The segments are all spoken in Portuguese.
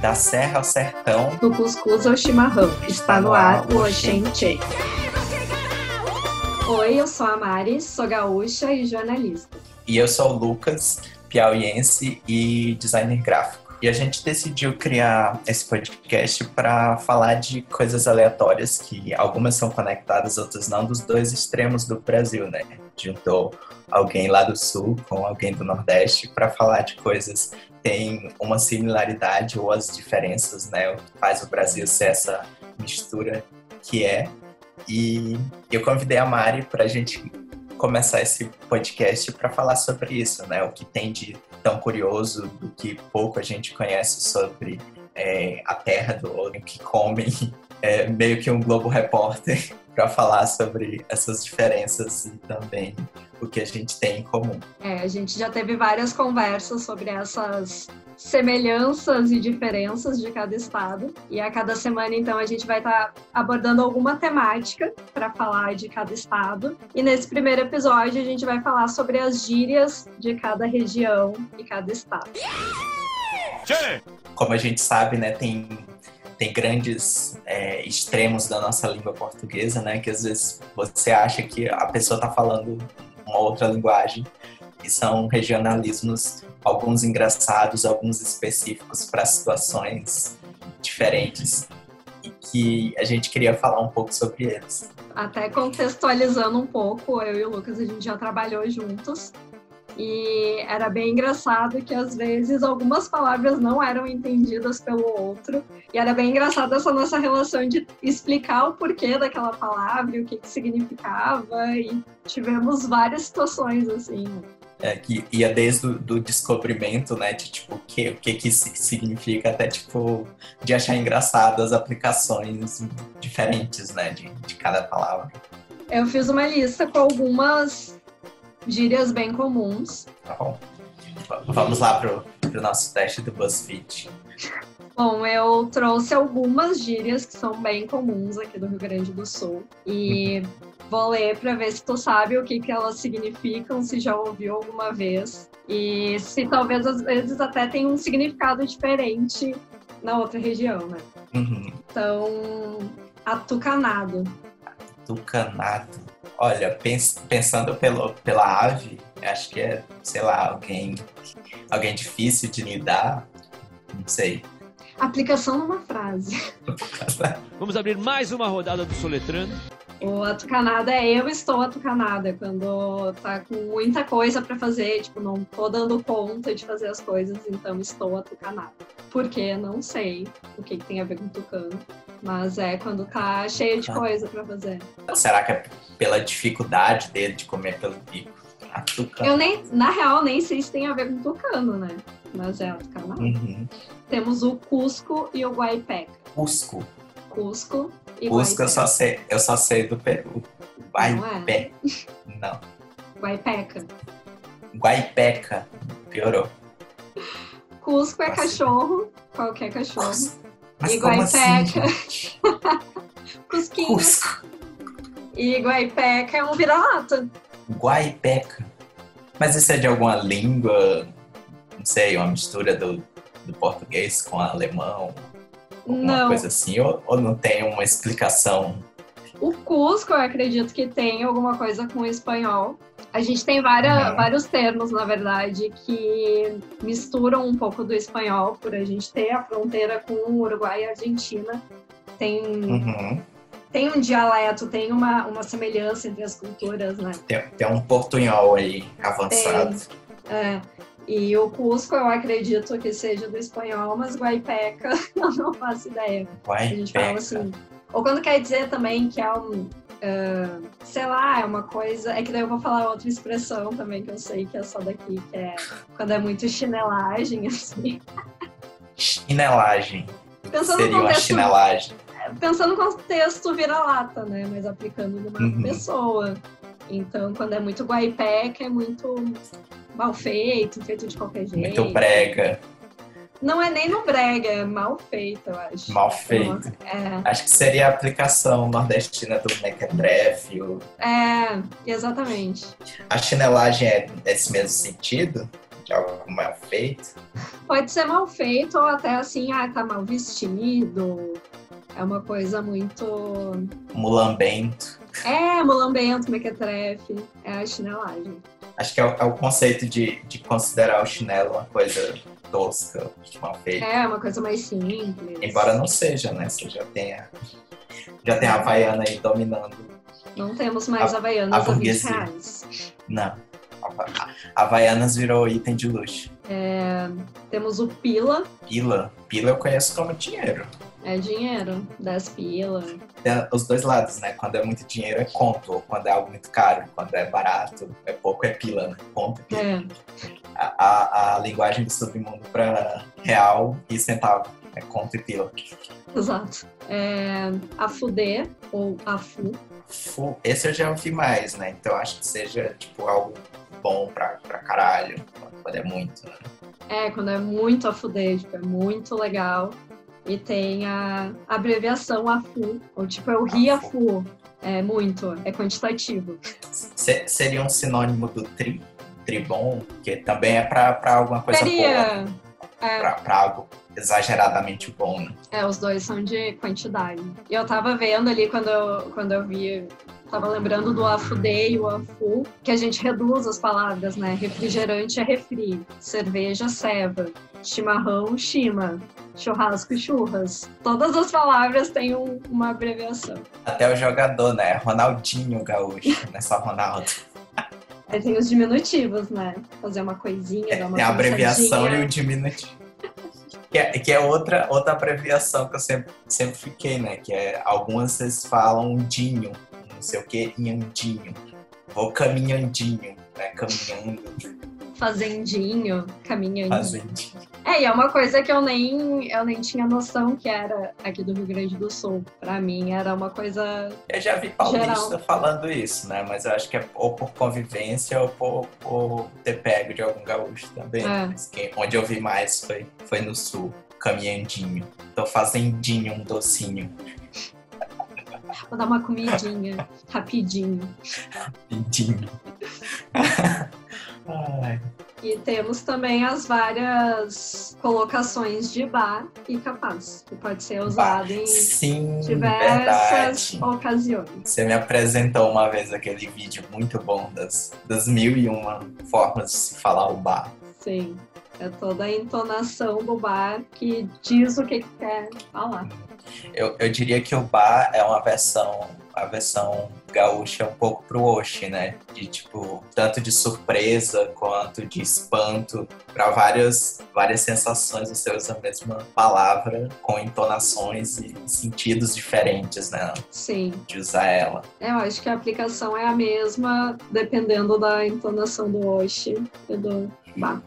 Da serra ao sertão. Do cuscuz ao chimarrão. Está no ar o Oxente. Oi, eu sou a Mari, sou gaúcha e jornalista. E eu sou o Lucas, piauiense e designer gráfico. E a gente decidiu criar esse podcast para falar de coisas aleatórias, que algumas são conectadas, outras não, dos dois extremos do Brasil, né? Juntou alguém lá do sul com alguém do nordeste para falar de coisas têm uma similaridade ou as diferenças, né? O que faz o Brasil ser essa mistura que é. E eu convidei a Mari para a gente começar esse podcast para falar sobre isso, né? O que tem de tão curioso, do que pouco a gente conhece sobre é, a terra do ouro, que comem, é, meio que um Globo Repórter para falar sobre essas diferenças e também o que a gente tem em comum. É, a gente já teve várias conversas sobre essas semelhanças e diferenças de cada estado. E a cada semana, então, a gente vai estar tá abordando alguma temática para falar de cada estado. E nesse primeiro episódio, a gente vai falar sobre as gírias de cada região e cada estado. Como a gente sabe, né, tem tem grandes é, extremos da nossa língua portuguesa, né? Que às vezes você acha que a pessoa está falando uma outra linguagem e são regionalismos, alguns engraçados, alguns específicos para situações diferentes e que a gente queria falar um pouco sobre eles. Até contextualizando um pouco, eu e o Lucas a gente já trabalhou juntos e era bem engraçado que às vezes algumas palavras não eram entendidas pelo outro. E era bem engraçado essa nossa relação de explicar o porquê daquela palavra e o que, que significava. E tivemos várias situações assim. É, que ia desde o do descobrimento, né, de tipo, o que, o que que significa, até tipo, de achar engraçado as aplicações diferentes, né, de, de cada palavra. Eu fiz uma lista com algumas gírias bem comuns. Tá bom. Vamos lá pro, pro nosso teste do BuzzFeed. Bom, eu trouxe algumas gírias que são bem comuns aqui do Rio Grande do Sul. E vou ler para ver se tu sabe o que, que elas significam, se já ouviu alguma vez. E se talvez às vezes até tem um significado diferente na outra região, né? Uhum. Então, atucanado. Atucanado. Olha, pens pensando pelo, pela ave, acho que é, sei lá, alguém, alguém difícil de lidar. Não sei. Aplicação numa frase. Vamos abrir mais uma rodada do Soletrando. O atucanada é eu estou atucanada, quando tá com muita coisa para fazer, tipo, não tô dando conta de fazer as coisas, então estou atucanada. Por quê? Não sei o que, que tem a ver com tucano. Mas é quando tá cheio de ah. coisa para fazer. Será que é pela dificuldade dele de comer pelo bico? A tucano. Eu nem, na real, nem sei se tem a ver com tucano, né? Mas é a tucano. Uhum. Temos o Cusco e o Guaipeca. Cusco. Cusco e Cusco eu só sei, eu só sei do Peru. Guaipeca. Não, é. Não. Guaipeca. Guaipeca. Piorou. Cusco é Nossa. cachorro, qualquer cachorro. Cusco. Mas e Guaipeca. Assim, Cusquinho. Cusco. E Guaipeca é um vira-lata. Guaipeca. Mas isso é de alguma língua? Não sei, uma mistura do, do português com alemão? Alguma não. coisa assim? Ou, ou não tem uma explicação? O Cusco, eu acredito que tem alguma coisa com o espanhol. A gente tem várias, vários termos, na verdade, que misturam um pouco do espanhol, por a gente ter a fronteira com o Uruguai e a Argentina. Tem, uhum. tem um dialeto, tem uma, uma semelhança entre as culturas, né? Tem, tem um portunhol aí avançado. Tem, é. E o Cusco eu acredito que seja do espanhol, mas Guaipeca eu não faço ideia. Guaipeca. A gente fala assim. Ou quando quer dizer também que é um, Uh, sei lá, é uma coisa. É que daí eu vou falar outra expressão também que eu sei que é só daqui, que é quando é muito chinelagem, assim. Chinelagem. Pensando Seria contexto, uma chinelagem. Pensando no contexto vira-lata, né? Mas aplicando numa uhum. pessoa. Então, quando é muito guaipeca, é muito mal feito, feito de qualquer jeito. Muito brega. Não é nem no brega, é mal feito, eu acho. Mal feito. É. Acho que seria a aplicação nordestina do mequetrefe. É, exatamente. A chinelagem é nesse mesmo sentido? de algo mal feito? Pode ser mal feito ou até assim, ah, tá mal vestido. É uma coisa muito. Mulambento. É, mulambento, mequetrefe. É a chinelagem. Acho que é o, é o conceito de, de considerar o chinelo uma coisa tosca, mal feita. É, uma coisa mais simples. Embora não seja, né? Você já tenha, já tem a Havaiana aí dominando. Não temos mais A- Havaianas a a 20 burguesia. reais. Não. A- Havaianas virou item de luxo. Temos o pila, Pila. Pila eu conheço como dinheiro. é dinheiro, 10 pila. Tem os dois lados, né? Quando é muito dinheiro é conto, quando é algo muito caro. Quando é barato, é pouco, é pila, né? Ponto, pila. É, A, a, linguagem do submundo para real e centavo. É conto e pila. exato. É, a fuder, ou a fu, Fu- Esse eu já ouvi mais, né? Então acho que seja, tipo, algo bom pra, pra caralho. Quando é muito, né? É, quando é muito a fuder, tipo, é muito legal. E tem a abreviação AFU, ou tipo, eu ri a fu. É muito, é quantitativo. Se- seria um sinônimo do tri, tribom, que também é pra, pra alguma coisa boa. Seria. É, Pra, pra algo exageradamente bom, né? é, os dois são de quantidade. E eu tava vendo ali quando eu, quando eu vi, tava lembrando do AFUDE e o AFU, que a gente reduz as palavras, né? Refrigerante é refri, cerveja, ceva, chimarrão, chima, churrasco, churras. Todas as palavras têm um- uma abreviação. Até o jogador, né? Ronaldinho Gaúcho, não é só Ronaldo. Aí tem os diminutivos, né? Fazer uma coisinha, dar uma Tem a abreviação e o diminutivo. Que é, que é outra, outra abreviação que eu sempre, sempre fiquei, né? Que é algumas vocês falam dinho, não sei o que, inhandinho. Vou caminhandinho, né? Caminhando, Fazendinho, caminhando. fazendinho. É, e é uma coisa que eu nem, eu nem tinha noção que era aqui do Rio Grande do Sul. Pra mim era uma coisa. Eu já vi paulista Geral. falando isso, né? Mas eu acho que é ou por convivência ou por, por ter pego de algum gaúcho também. É. Quem- onde eu vi mais foi, foi no sul, caminhandinho. Tô fazendinho, um docinho. Vou dar uma comidinha rapidinho. Pidinho. Ai, E temos também as várias colocações de bar e capaz, que pode ser usado em sim, diversas verdade. ocasiões. Você me apresentou uma vez aquele vídeo muito bom das, das mil e uma formas de se falar o bar. Sim. É toda a entonação do bar que diz o que que quer falar. Eu, eu diria que o bar é uma versão, a versão gaúcha um pouco pro Oshi, né? De tipo, tanto de surpresa quanto de espanto, para várias, várias sensações você usa a mesma palavra com entonações e sentidos diferentes, né? Sim. De usar ela. É, Eu acho que a aplicação é a mesma, dependendo da entonação do Oshi e do.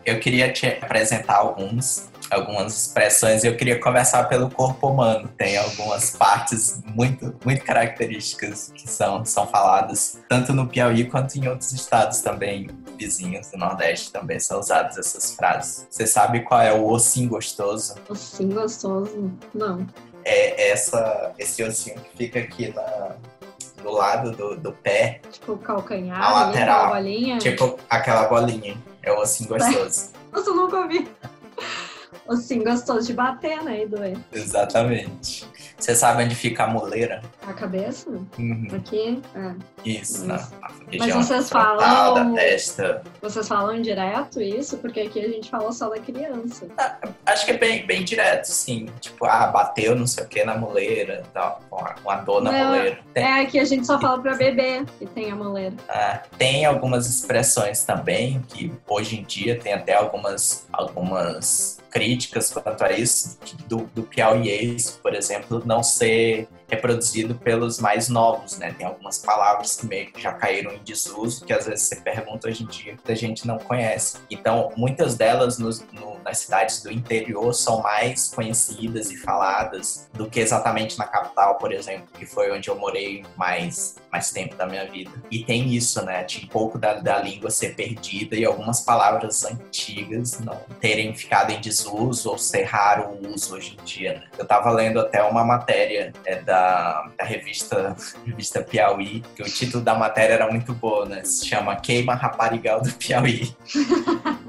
Eu queria te apresentar alguns, algumas expressões e eu queria começar pelo corpo humano. Tem algumas partes muito, muito características que são, são faladas tanto no Piauí quanto em outros estados também vizinhos do Nordeste também são usadas essas frases. Você sabe qual é o ossinho gostoso? Assim, gostoso. Não. É essa, esse ossinho que fica aqui na, do lado do, do pé, Tipo, calcanhar, A lateral. tipo aquela bolinha. É o ossinho gostoso. Nossa, eu nunca ouvi. Assim, gostoso de bater, né? E doer. Exatamente. Você sabe onde fica a muleira? A cabeça? Uhum. Aqui? É. Isso, Mas- na região vocês falam- da testa. Vocês falam direto isso? Porque aqui a gente fala só da criança. Acho que é bem, bem direto, sim. Tipo, ah, bateu não sei o que na muleira, tal, uma, uma dor na Não, muleira. Tem, É, aqui a gente só fala pra bebê que tem a moleira. ah, tem algumas expressões também que hoje em dia tem até algumas, algumas críticas quanto a isso, do, do piauiês, por exemplo, não ser reproduzido pelos mais novos, né? Tem algumas palavras que meio que já caíram em desuso, que às vezes você pergunta hoje em dia que a gente não conhece. Então, muitas delas no- nas cidades do interior são mais conhecidas e faladas do que exatamente na capital, por exemplo, que foi onde eu morei mais, mais tempo da minha vida. E tem isso, né? De um pouco da, da língua ser perdida e algumas palavras antigas não terem ficado em desuso ou ser raro o uso hoje em dia. né? Eu tava lendo até uma matéria é, da, da revista, revista Piauí, que o título da matéria era muito boa, né? Se chama Queima Raparigal do Piauí.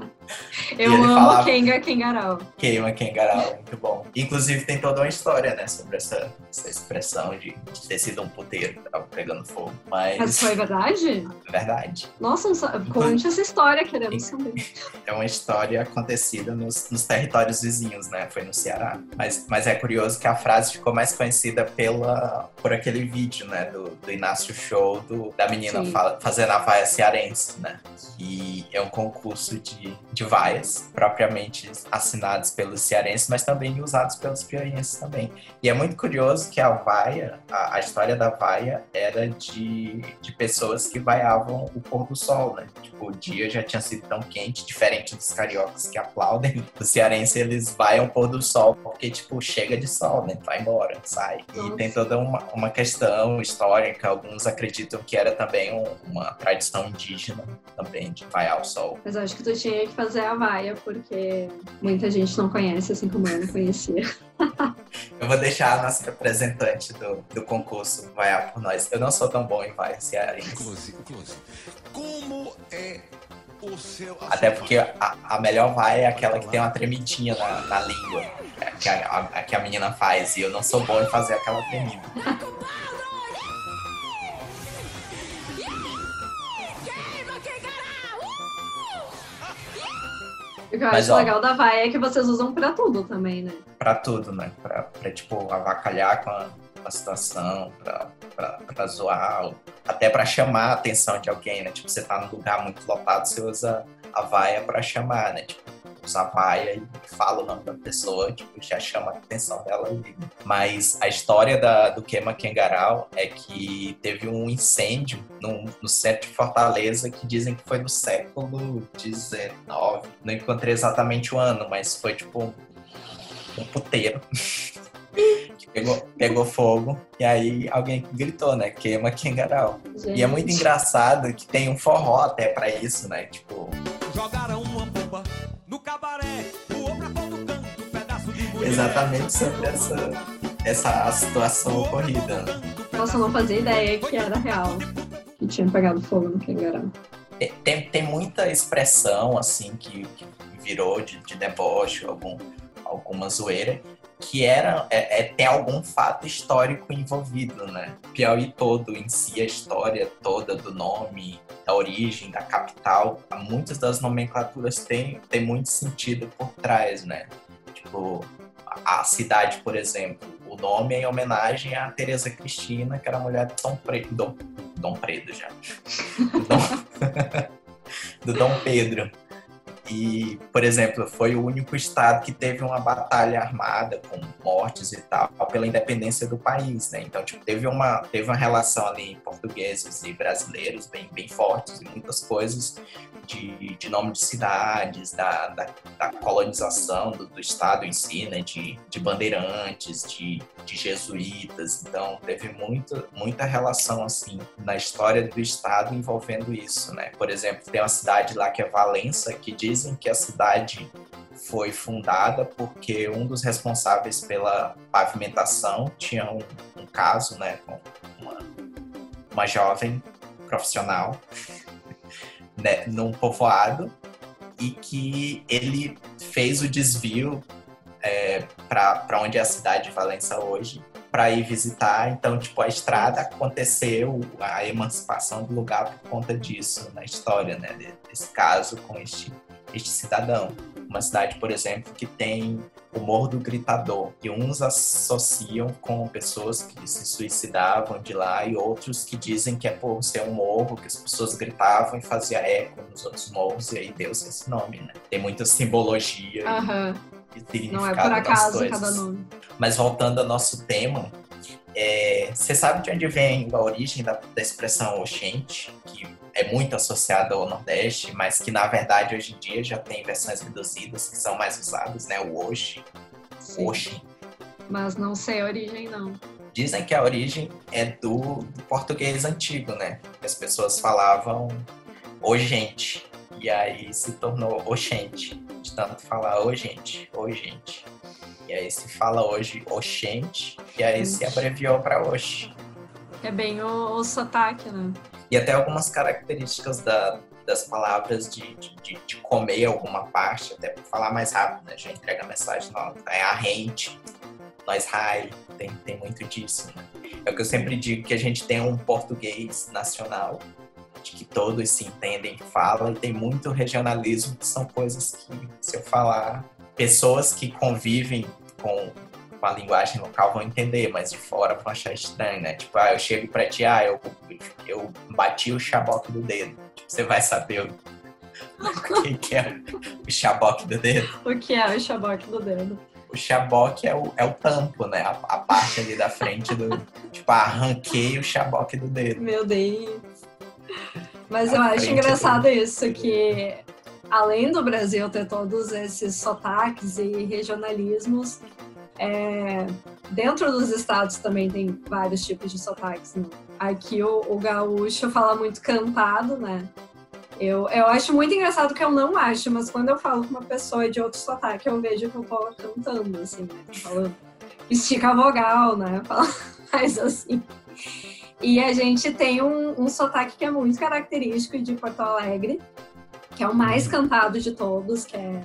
Eu amo falava, Kenga Kengarau. Queima Kengarau, muito bom. Inclusive tem toda uma história, né, sobre essa, essa expressão de, de ter sido um puteiro que tava pegando fogo. Mas... Mas foi verdade? Verdade. Nossa, conte essa história, queremos saber. É uma história acontecida nos, nos territórios vizinhos, né? Foi no Ceará. Mas, mas é curioso que a frase ficou mais conhecida pela, por aquele vídeo, né, do, do Inácio Show, do, da menina fala, fazendo a vaia cearense, né? Que é um concurso de, de propriamente assinados pelos cearenses, mas também usados pelos piauienses também. E é muito curioso que a vaia, a, a história da vaia era de, de pessoas que vaiavam o pôr do sol, né? Tipo, o dia já tinha sido tão quente, diferente dos cariocas que aplaudem. Os cearenses, eles vaiam o pôr do sol porque, tipo, chega de sol, né? Vai embora, sai. Nossa. E tem toda uma, uma questão histórica. Alguns acreditam que era também um, uma tradição indígena também de vaiar o sol. Mas acho que tu tinha que fazer a vaia, porque muita gente não conhece, assim como eu não conhecia. eu vou deixar a nossa representante do, do concurso vaiar por nós. Eu não sou tão bom em vaia cearense. Close, close. Como é o seu... Até porque a, a melhor vaia é aquela que tem uma tremidinha na, na língua. É, que a, a, que a menina faz. E eu não sou bom em fazer aquela tremida. O que eu Mas, acho ó, legal da vaia é que vocês usam pra tudo também, né? Pra tudo, né? Pra, pra tipo, avacalhar com a, a situação, pra, pra, pra zoar, até pra chamar a atenção de alguém, né? Tipo, você tá num lugar muito lotado, você usa a vaia pra chamar, né? Tipo, usa vaia e fala o nome da pessoa, tipo, já chama a atenção dela. Mas a história da, do Queima Kengarau é que teve um incêndio no, no centro de Fortaleza que dizem que foi no século XIX. Não encontrei exatamente o ano, mas foi tipo um puteiro. que pegou, pegou fogo e aí alguém gritou, né? Queima Kengarau. E é muito engraçado que tem um forró até para isso, né? Tipo. Jogaram Exatamente sobre essa, essa situação ocorrida. Nossa, eu não fazia ideia que era real, que tinha pegado fogo no Kangaroo. Tem, tem muita expressão, assim, que, que virou de, de deboche, algum, alguma zoeira, que era é, é, tem algum fato histórico envolvido, né? Piauí todo em si, a história toda do nome, da origem, da capital, muitas das nomenclaturas têm, têm muito sentido por trás, né? Tipo, a cidade, por exemplo, o nome é em homenagem a Teresa Cristina, que era mulher de Dom Predo, Dom, Dom Predo já, do Dom, do Dom Pedro. E, por exemplo, foi o único estado que teve uma batalha armada com mortes e tal pela independência do país, né? Então, tipo, teve uma teve uma relação ali portugueses e brasileiros bem bem fortes e muitas coisas de, de nome de cidades, da, da, da colonização do, do, estado em si, né? De, de bandeirantes, de, de jesuítas. Então, teve muito, muita relação assim na história do estado envolvendo isso, né? Por exemplo, tem uma cidade lá que é Valença que diz dizem que a cidade foi fundada porque um dos responsáveis pela pavimentação tinha um, um caso, né, com uma, uma jovem profissional né, num povoado e que ele fez o desvio é, para onde é a cidade de Valença hoje para ir visitar. Então, tipo, a estrada aconteceu, a emancipação do lugar por conta disso na história, né, desse caso com este este cidadão. Uma cidade, por exemplo, que tem o Morro do Gritador, que uns associam com pessoas que se suicidavam de lá e outros que dizem que é por ser um morro que as pessoas gritavam e fazia eco nos outros morros e aí deu-se esse nome, né? Tem muita simbologia uhum. e, significado Não é por acaso cada nome. Mas voltando ao nosso tema, é, você sabe de onde vem a origem da, da expressão oxente, que é muito associado ao Nordeste, mas que na verdade hoje em dia já tem versões reduzidas que são mais usadas, né? O Oxi. Oxi. Mas não sei a origem, não. Dizem que a origem é do, do português antigo, né? As pessoas falavam o gente. E aí se tornou oxente. De tanto falar o gente, o gente. E aí se fala hoje oxente. E aí se abreviou para oxi. É bem o, o sotaque, né? E até algumas características da, das palavras de, de, de comer alguma parte, até para falar mais rápido, né? Já entrega a mensagem, não, é a rente, nós high, tem, tem muito disso, né? É o que eu sempre digo, que a gente tem um português nacional, de que todos se entendem, falam, e tem muito regionalismo, que são coisas que, se eu falar, pessoas que convivem com, com a linguagem local vão entender, mas de fora vão achar estranho, né? Tipo, ah, eu chego pra ti, ah, eu, eu bati o chaboque do dedo. Tipo, você vai saber o que, que é o chaboque do dedo. O que é o chaboque do dedo? O chaboque é o, é o tampo, né? A, a parte ali da frente do. tipo, arranquei o chaboque do dedo. Meu Deus. Mas eu acho engraçado isso, que além do Brasil ter todos esses sotaques e regionalismos, é, dentro dos estados também tem vários tipos de sotaques. Né? Aqui o, o, gaúcho fala muito cantado, né? Eu, eu acho muito engraçado que eu não acho, mas quando eu falo com uma pessoa de outro sotaque, eu vejo que eu tô cantando, assim, né? Falando, estica a vogal, né? Fala mais assim. E a gente tem um, um sotaque que é muito característico de Porto Alegre, que é o mais cantado de todos, que é,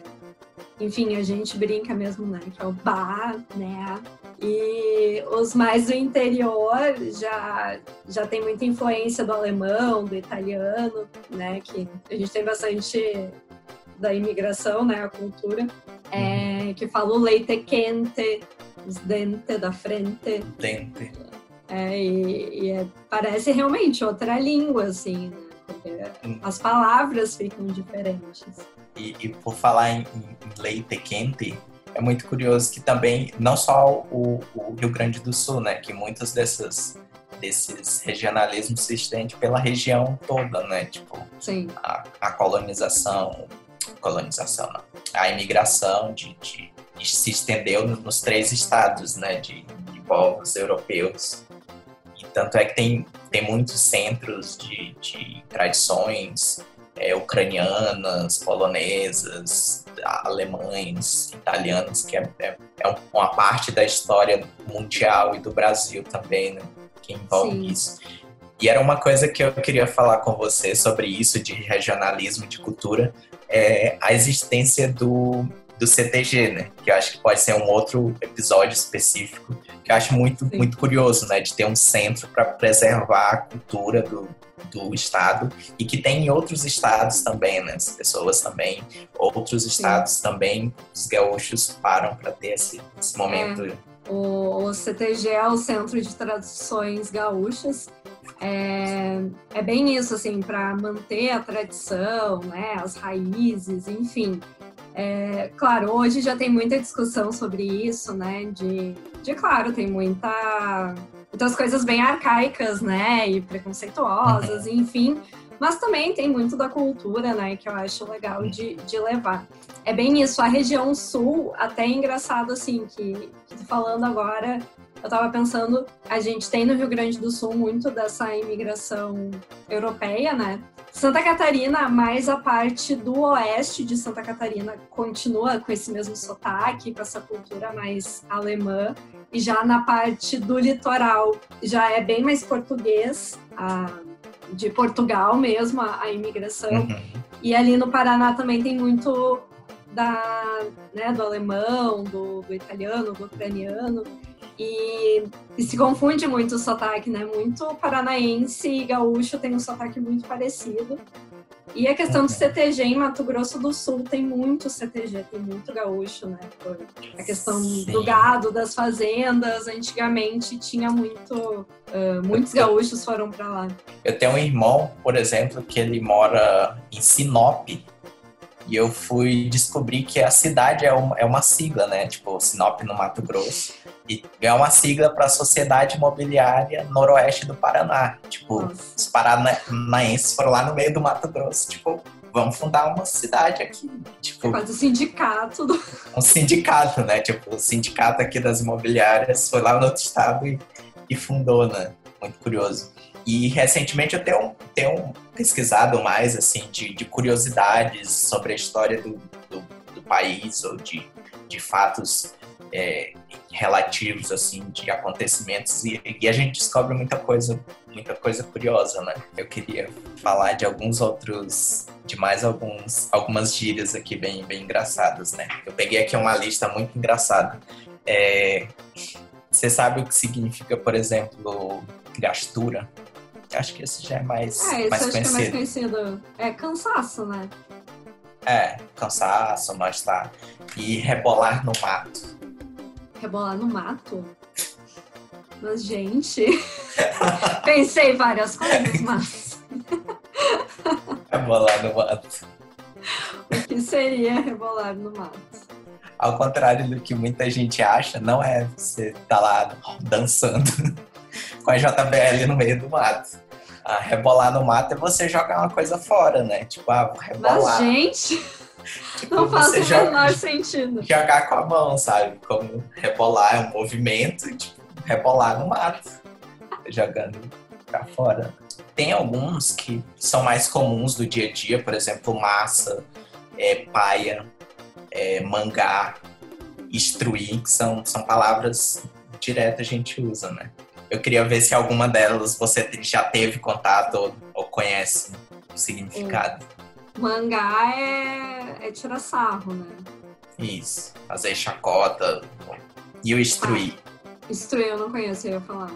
enfim, a gente brinca mesmo, né? Que é o Ba, né? E os mais do interior já, já tem muita influência do alemão, do italiano, né? Que a gente tem bastante da imigração, né? A cultura. É, que fala o leite quente, os dentes da frente. Dente. É, e, e é, parece realmente outra língua, assim, né? Porque hum. as palavras ficam diferentes. E, e por falar em, em, leite quente, é muito curioso que também, não só o, o, Rio Grande do Sul, né, que muitos desses, desses regionalismos se estendem pela região toda, né, tipo, Sim. A, a colonização, colonização não, a imigração de, de, de se estendeu nos três estados, né, de, de povos europeus tanto é que tem, tem muitos centros de, de tradições é, ucranianas, polonesas, alemães, italianas, que é, é, é, uma parte da história mundial e do Brasil também, né, que envolve Sim. isso. E era uma coisa que eu queria falar com você sobre isso, de regionalismo, de cultura, é a existência do, do CTG, né? Que eu acho que pode ser um outro episódio específico, que eu acho muito, muito curioso, né? De ter um centro para preservar a cultura do, do estado e que tem em outros estados também, né? As pessoas também, outros estados Sim. também, os gaúchos param para ter esse, esse momento. É. O, o CTG é o Centro de Tradições Gaúchas. É, é bem isso, assim, para manter a tradição, né, as raízes, enfim. É, claro, hoje já tem muita discussão sobre isso, né? De, de claro, tem muita, muitas coisas bem arcaicas, né? E preconceituosas, uhum. enfim. Mas também tem muito da cultura, né? Que eu acho legal de, de levar. É bem isso. A região sul, até é engraçado, assim, que, que falando agora, eu tava pensando, a gente tem no Rio Grande do Sul muito dessa imigração europeia, né? Santa Catarina, mais a parte do oeste de Santa Catarina, continua com esse mesmo sotaque, com essa cultura mais alemã. E já na parte do litoral, já é bem mais português, a, de Portugal mesmo, a, a imigração. Uhum. E ali no Paraná também tem muito da, né, do alemão, do, do italiano, do ucraniano. E, e, se confunde muito o sotaque, né? Muito paranaense e gaúcho tem um sotaque muito parecido. E a questão do CTG em Mato Grosso do Sul tem muito CTG, tem muito gaúcho, né? A questão Sim. do gado, das fazendas, antigamente tinha muito, uh, muitos gaúchos foram para lá. Eu tenho um irmão, por exemplo, que ele mora em Sinop, e eu fui descobrir que a cidade é uma, é uma sigla, né? Tipo, Sinop no Mato Grosso. E é uma sigla para a Sociedade Imobiliária Noroeste do Paraná. Tipo, Nossa. os paranaenses foram lá no meio do Mato Grosso. Tipo, vamos fundar uma cidade aqui. Tipo, é quase um sindicato. Do... Um sindicato, né? Tipo, o sindicato aqui das imobiliárias foi lá no outro estado e, e fundou, né? Muito curioso. E recentemente eu tenho, tenho pesquisado mais assim de, de curiosidades sobre a história do, do, do país ou de, de fatos é, relativos assim de acontecimentos e, e, a gente descobre muita coisa muita coisa curiosa, né? Eu queria falar de alguns outros, de mais alguns, algumas gírias aqui bem, bem engraçadas, né? Eu peguei aqui uma lista muito engraçada. É, você sabe o que significa, por exemplo, gastura? Acho que esse já é mais, É, esse mais conhecido. é mais conhecido. É cansaço, né? É, cansaço, mas tá. E rebolar no mato. Rebolar no mato. Mas, gente. Pensei várias coisas, mas Rebolar no mato. o que seria rebolar no mato? Ao contrário do que muita gente acha, não é você tá lá dançando com a JBL no meio do mato. Ah, rebolar no mato é você jogar uma coisa fora, né? Tipo, ah, vou Mas, rebolar. gente, tipo, não faz o joga- menor sentido. jogar com a mão, sabe? Como rebolar é um movimento, tipo, rebolar no mato, jogando pra fora. Tem alguns que são mais comuns do dia a dia, por exemplo, massa, é, paia, é, mangá, instruir, que são, são palavras diretas a gente usa, né? Eu queria ver se alguma delas você já teve contato ou, ou conhece o significado. Mangá é, é tirar sarro, né? Isso, fazer chacota. E o instruir? Instruir eu não conheço, eu ia falar.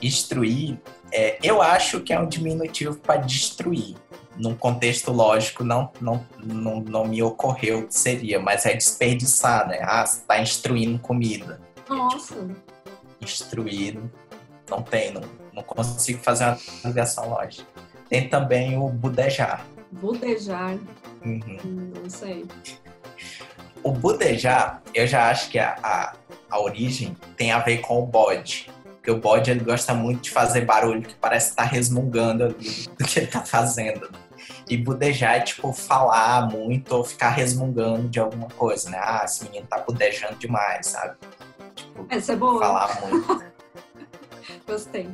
Instruir, é, eu acho que é um diminutivo para destruir. Num contexto lógico, não, não, não, não me ocorreu o que seria, mas é desperdiçar, né? Ah, você está instruindo comida. Nossa, Instruir, não tem, não, não consigo fazer uma ligação lógica. Tem também o budejar. Budejar, Uhum. hum, não sei. O budejar, eu já acho que a, a, a origem tem a ver com o bode. Porque o bode ele gosta muito de fazer barulho que parece estar resmungando ali do que ele tá fazendo. E budejar é tipo falar muito ou ficar resmungando de alguma coisa, né? Ah, esse menino tá budejando demais, sabe? Tipo, Essa é boa, falar muito. gostei.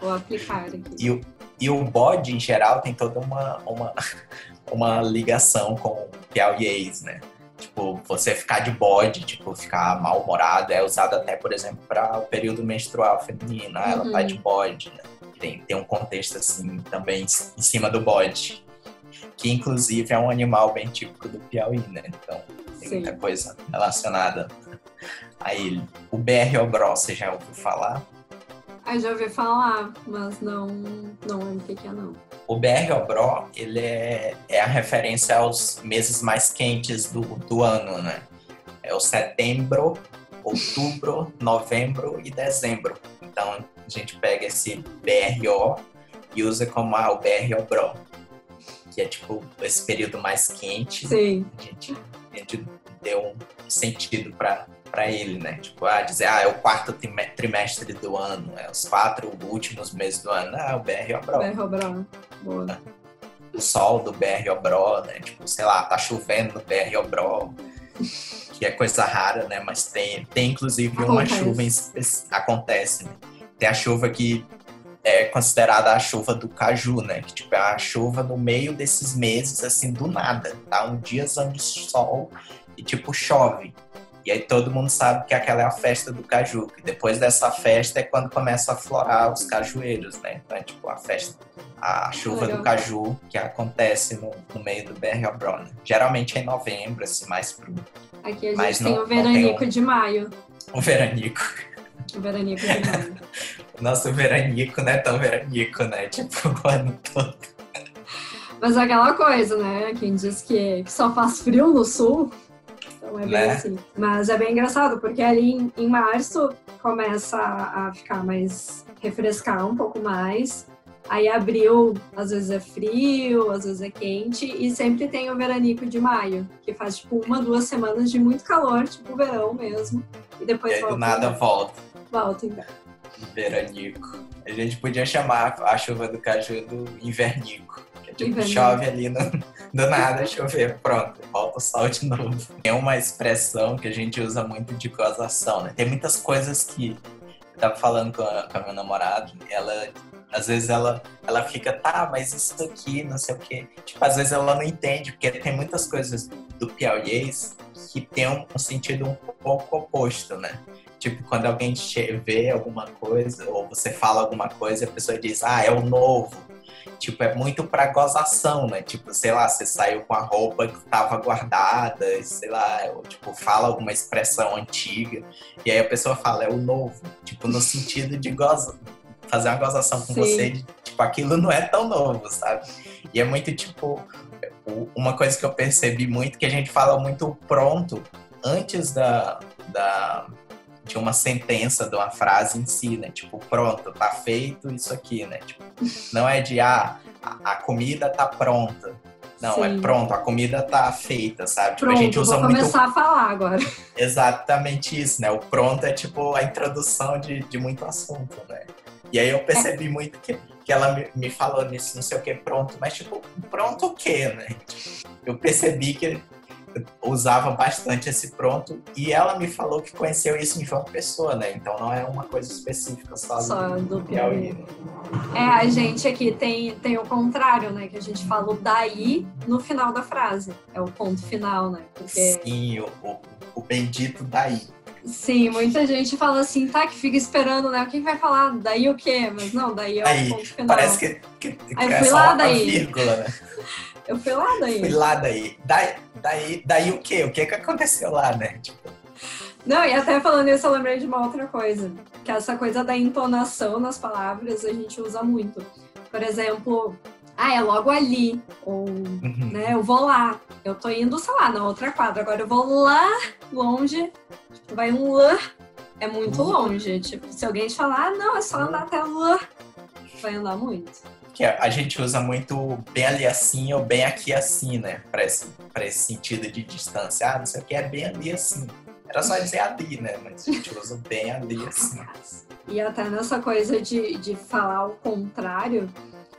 Vou aplicar aqui. E o, e o bode, em geral, tem toda uma, uma, uma ligação com o piauiês, né? Tipo, você ficar de bode, tipo, ficar mal-humorado, é usado até, por exemplo, para o período menstrual feminino. Ah, ela tá Uhum. de bode, né? Tem, tem um contexto, assim, também em cima do bode. Que, inclusive, é um animal bem típico do Piauí, né? Então, tem Sim. muita coisa relacionada a ele. O BR Obró, você já ouviu falar? Ah, já ouvi falar, mas não, não lembro o que, é, não. O BR Obró, ele é, é a referência aos meses mais quentes do, do ano, né? É o setembro, outubro, novembro e dezembro. Então, a gente pega esse BRO e usa como ah, o BR Obró, que é tipo esse período mais quente. Sim, A gente, a gente deu um sentido para para ele, né? Tipo, ah, dizer, ah, é o quarto trime- trimestre do ano, é os quatro últimos meses do ano. Ah, o BR Obró berro bravo. Boa. o sol do BR Obró, né? Tipo, sei lá, tá chovendo no BR Obró, que é coisa rara, né? Mas tem, tem inclusive uma Acontece. chuva em acontece, né? Tem a chuva que é considerada a chuva do caju, né? Que tipo, é a chuva no meio desses meses, assim, do nada, tá? Um diazão de sol e tipo chove. E aí todo mundo sabe que aquela é a festa do caju, que depois dessa festa é quando começa a florar os cajueiros, né? Então é tipo a festa, a chuva do caju que acontece no, no meio do BR Obrona. Geralmente é em novembro, assim, mais pro Aqui a gente Mas tem não- o não tem veranico um- de maio. o veranico. O veranico de maio. Nosso veranico não é tão veranico, né? Tipo, o ano todo. Mas é aquela coisa, né? Quem diz que só faz frio no sul, então é bem Né? assim. Mas é bem engraçado, porque ali em, em março começa a ficar mais. refrescar um pouco mais. Aí abril, às vezes é frio, às vezes é quente, e sempre tem o veranico de maio, que faz tipo uma, duas semanas de muito calor, tipo verão mesmo. E E depois aí do volta, nada volta. volta então. Veranico. A gente podia chamar a chuva do caju do invernico. É tipo, chove ali no, do nada, chover, pronto, volta o sol de novo. Tem uma expressão que a gente usa muito de gozação, né? Tem muitas coisas que eu tava falando com a, com a minha namorada, ela às vezes ela, ela fica, tá, mas isso aqui, não sei o quê. Tipo, às vezes ela não entende, porque tem muitas coisas do piauiês que tem um, sentido um pouco oposto, né? Tipo, quando alguém vê alguma coisa, ou você fala alguma coisa, a pessoa diz, ah, é o novo. Tipo, é muito pra gozação, né? Tipo, sei lá, você saiu com a roupa que tava guardada, sei lá, ou, tipo, fala alguma expressão antiga, e aí a pessoa fala, é o novo. Tipo, no sentido de goza, fazer uma gozação com Sim. você, de, tipo, aquilo não é tão novo, sabe? E é muito, tipo, uma coisa que eu percebi muito, que a gente fala muito pronto antes da, da de uma sentença, de uma frase em si, né? Tipo, pronto, tá feito isso aqui, né? Tipo, não é de, ah, a, comida tá pronta. Não, é Sim. é pronto, a comida tá feita, sabe? Tipo, pronto, a gente usa vou começar muito... a falar agora. Exatamente isso, né? O pronto é tipo a introdução de, de muito assunto, né? E aí eu percebi muito que, que ela me, me falou nisso, não sei o que, pronto, mas tipo, pronto o quê, né? Eu percebi que usava bastante esse pronto e ela me falou que conheceu isso em João Pessoa, né? Então não é uma coisa específica só, só do, do Piauí. Né? É, a gente aqui tem, tem o contrário, né? Que a gente fala o daí no final da frase. É o ponto final, né? Porque... Sim, o, o, o bendito daí. Sim, muita gente fala assim, tá, que fica esperando, né? Quem vai falar? Daí o quê? Mas não, daí é o aí, ponto final. Parece que, que, que Aí é fui lá daí. Vírgula, né? Eu fui lá daí. Fui lá daí. Daí, daí, daí o quê? O que que aconteceu lá, né? Tipo... Não, e até falando isso, eu lembrei de uma outra coisa. Que essa coisa da entonação nas palavras a gente usa muito. Por exemplo, ah, é logo ali. Ou, uhum. né, eu vou lá. Eu tô indo, sei lá, na outra quadra. Agora eu vou lá longe. Tipo, vai um lá. É muito uhum. longe. Tipo, se alguém te falar, ah, não, é só andar até lá. Vai andar muito que a gente usa muito bem ali assim ou bem aqui assim, né? Para esse, pra esse sentido de distância. Ah, não sei o que é bem ali assim. Era só dizer ali, né? Mas a gente usa bem ali assim. E até nessa coisa de, de falar o contrário,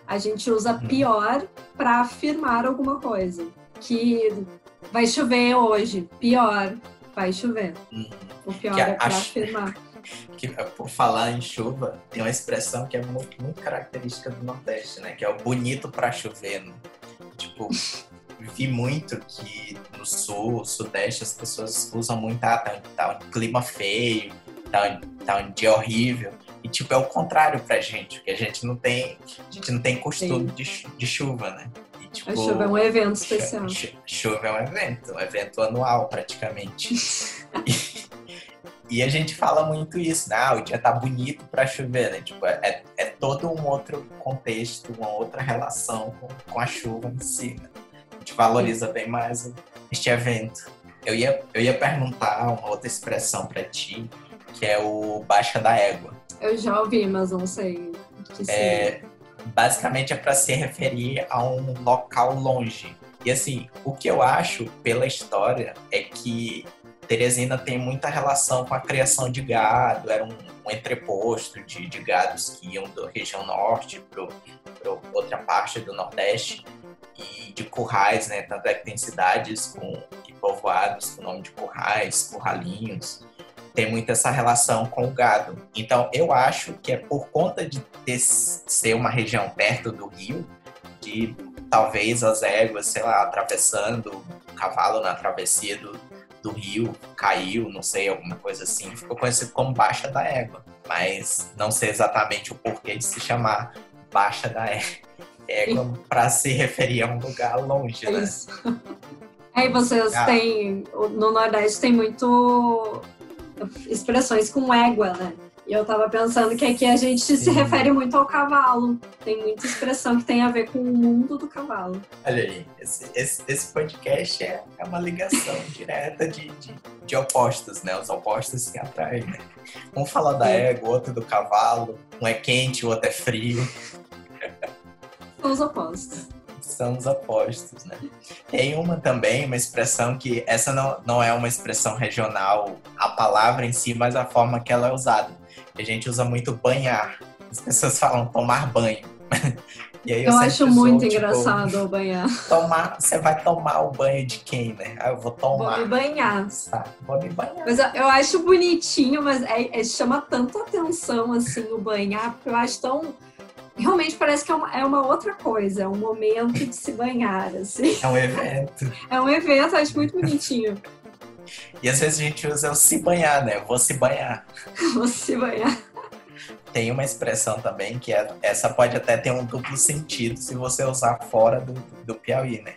a gente usa uhum. pior para afirmar alguma coisa. Que vai chover hoje, pior, vai chover. Uhum. O pior que é para afirmar que por falar em chuva, tem uma expressão que é muito, muito característica do Nordeste, né? Que é o bonito para chover. Né? Tipo, vi muito que no sul, sudeste, as pessoas usam muito, ah, tá, tá um clima feio, tá, tá um dia horrível. E, tipo, é o contrário pra gente, porque a gente não tem, a gente não tem costume de, de chuva, né? E, tipo, a chuva é um evento especial. Chuva é um evento, um evento anual, praticamente. E a gente fala muito isso, né? Ah, o dia tá bonito para chover, né? Tipo, é, é todo um outro contexto, uma outra relação com, com a chuva em si, né? A gente valoriza bem mais este evento. Eu ia, eu ia perguntar uma outra expressão para ti, que é o baixa da égua. Eu já ouvi, mas não sei que é, Basicamente é para se referir a um local longe. E assim, o que eu acho pela história é que Teresina tem muita relação com a criação de gado, era um, um entreposto de, de, gados que iam da região norte para outra parte do nordeste e de currais, né? Tanto é que tem cidades com, e povoados com o nome de currais, curralinhos. Tem muito essa relação com o gado. Então, eu acho que é por conta de ter, ser uma região perto do rio, de talvez as éguas, sei lá, atravessando o cavalo na travessia do, do rio caiu, não sei, alguma coisa assim, ficou conhecido como Baixa da Égua. Mas não sei exatamente o porquê de se chamar Baixa da Égua para se referir a um lugar longe, né? Isso. Aí vocês ah. têm, no Nordeste tem muito expressões com égua, né? E eu tava pensando que aqui a gente Sim. se refere muito ao cavalo. Tem muita expressão que tem a ver com o mundo do cavalo. Olha aí, esse, esse, esse podcast é, é uma ligação direta de, de, de, opostos, né? Os opostos se atraem, né? Um fala da égua, outro do cavalo. Um é quente, o outro é frio. São os opostos. São os opostos, né? Tem uma também, uma expressão que essa não, não é uma expressão regional, a palavra em si, mas a forma que ela é usada a gente usa muito banhar. As pessoas falam tomar banho. eu, eu acho muito tipo, engraçado o banhar. Tomar, você vai tomar o banho de quem, né? Ah, eu vou tomar. Vou me banhar. Tá, vou me banhar. Mas eu, eu acho bonitinho, mas é, é, chama tanto atenção assim o banhar, porque eu acho tão realmente parece que é uma, é uma, outra coisa, é um momento de se banhar, assim. É um evento. É um evento, acho muito bonitinho. E às vezes a gente usa o se banhar, né? Vou se banhar. Vou se banhar. Tem uma expressão também que é, essa pode até ter um duplo sentido se você usar fora do, do Piauí, né?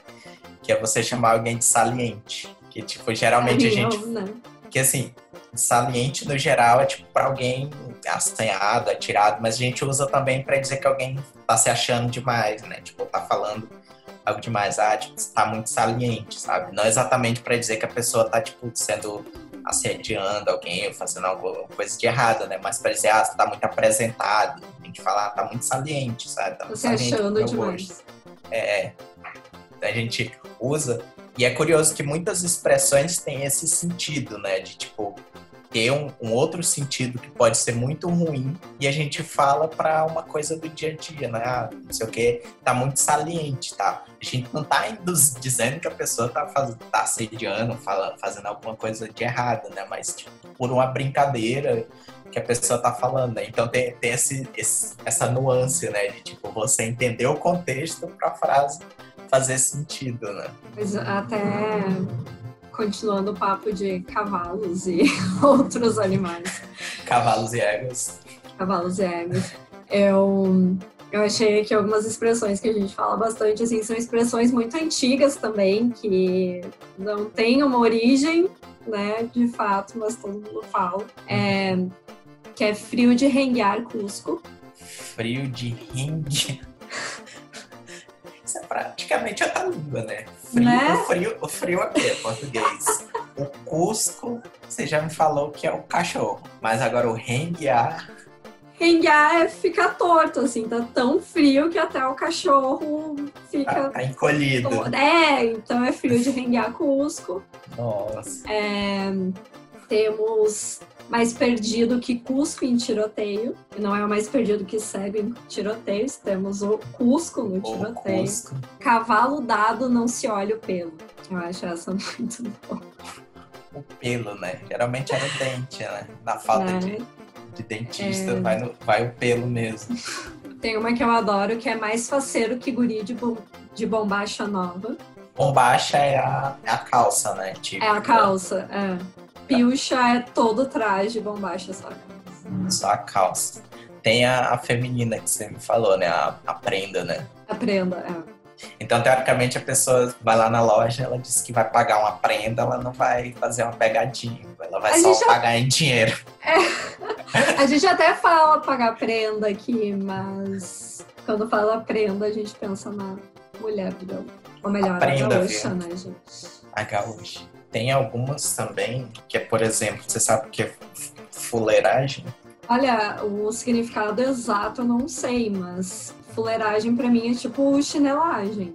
Que é você chamar alguém de saliente. Que, tipo, geralmente a gente. Não, né? Que assim, saliente no geral é tipo para alguém assanhado, atirado, mas a gente usa também para dizer que alguém tá se achando demais, né? Tipo, tá falando algo demais, ah, tipo, tá muito saliente, sabe? Não exatamente para dizer que a pessoa tá, tipo, sendo assediando alguém ou fazendo alguma coisa de errada, né? Mas para dizer, ah, você tá muito apresentado. A gente fala, ah, tá muito saliente, sabe? Tá muito Você saliente achando demais. gosto. É. A gente usa. E é curioso que muitas expressões têm esse sentido, né? De tipo, ter um, um outro sentido que pode ser muito ruim e a gente fala para uma coisa do dia a dia, né? Ah, não sei o que, tá muito saliente, tá? A gente não tá dizendo que a pessoa tá, faz, tá assediando, fala, fazendo alguma coisa de errado, né? Mas tipo, por uma brincadeira que a pessoa tá falando, né? Então tem, tem esse, esse- essa nuance, né? De tipo, você entender o contexto pra frase fazer sentido, né? Mas até continuando o papo de cavalos e outros animais. Cavalos e éguas. cavalos e éguas. Eu, eu achei que algumas expressões que a gente fala bastante, assim, são expressões muito antigas também, que não têm uma origem, né, de fato, mas todo mundo fala. É, que é frio de renguear Cusco. Frio de ringue. Isso é praticamente outra língua, né? Frio, Né? O, frio, o frio é o quê? Português. O Cusco, você já me falou que é o cachorro. Mas agora o renguear, Renguear é ficar torto, assim, tá tão frio que até o cachorro tá, fica... tá encolhido. torto. É, então é frio de renguear Cusco. Nossa. É, temos mais perdido que Cusco em tiroteio. E não é o mais perdido que cego em tiroteios. Temos o Cusco no tiroteio. Cusco. Cavalo dado não se olha o pelo. Eu acho essa muito boa. O pelo, né? Geralmente era o dente, né? Na falta né? de, de dentista, É. vai, no- vai o pelo mesmo. Tem uma que eu adoro que é mais faceiro que guri de, bom- de bombacha nova. Bombacha é a, é a calça, né? Tipo, É a calça. É. Pilcha é todo traje, bombacha só a calça. Só a calça. Tem a, a feminina que você me falou, né? A, a prenda, né? A prenda, é. Então, teoricamente, a pessoa vai lá na loja, ela diz que vai pagar uma prenda, ela não vai fazer uma pegadinha, ela vai A só já- pagar em dinheiro. A gente até fala pagar prenda aqui, mas quando fala prenda, a gente pensa na mulher. Ou melhor, A a, prenda, gaúcha, viu? né, gente? A gaúcha. Tem algumas também, que é, por exemplo, você sabe o que é fuleiragem? Olha, o significado exato eu não sei, mas fuleiragem pra mim é tipo chinelagem.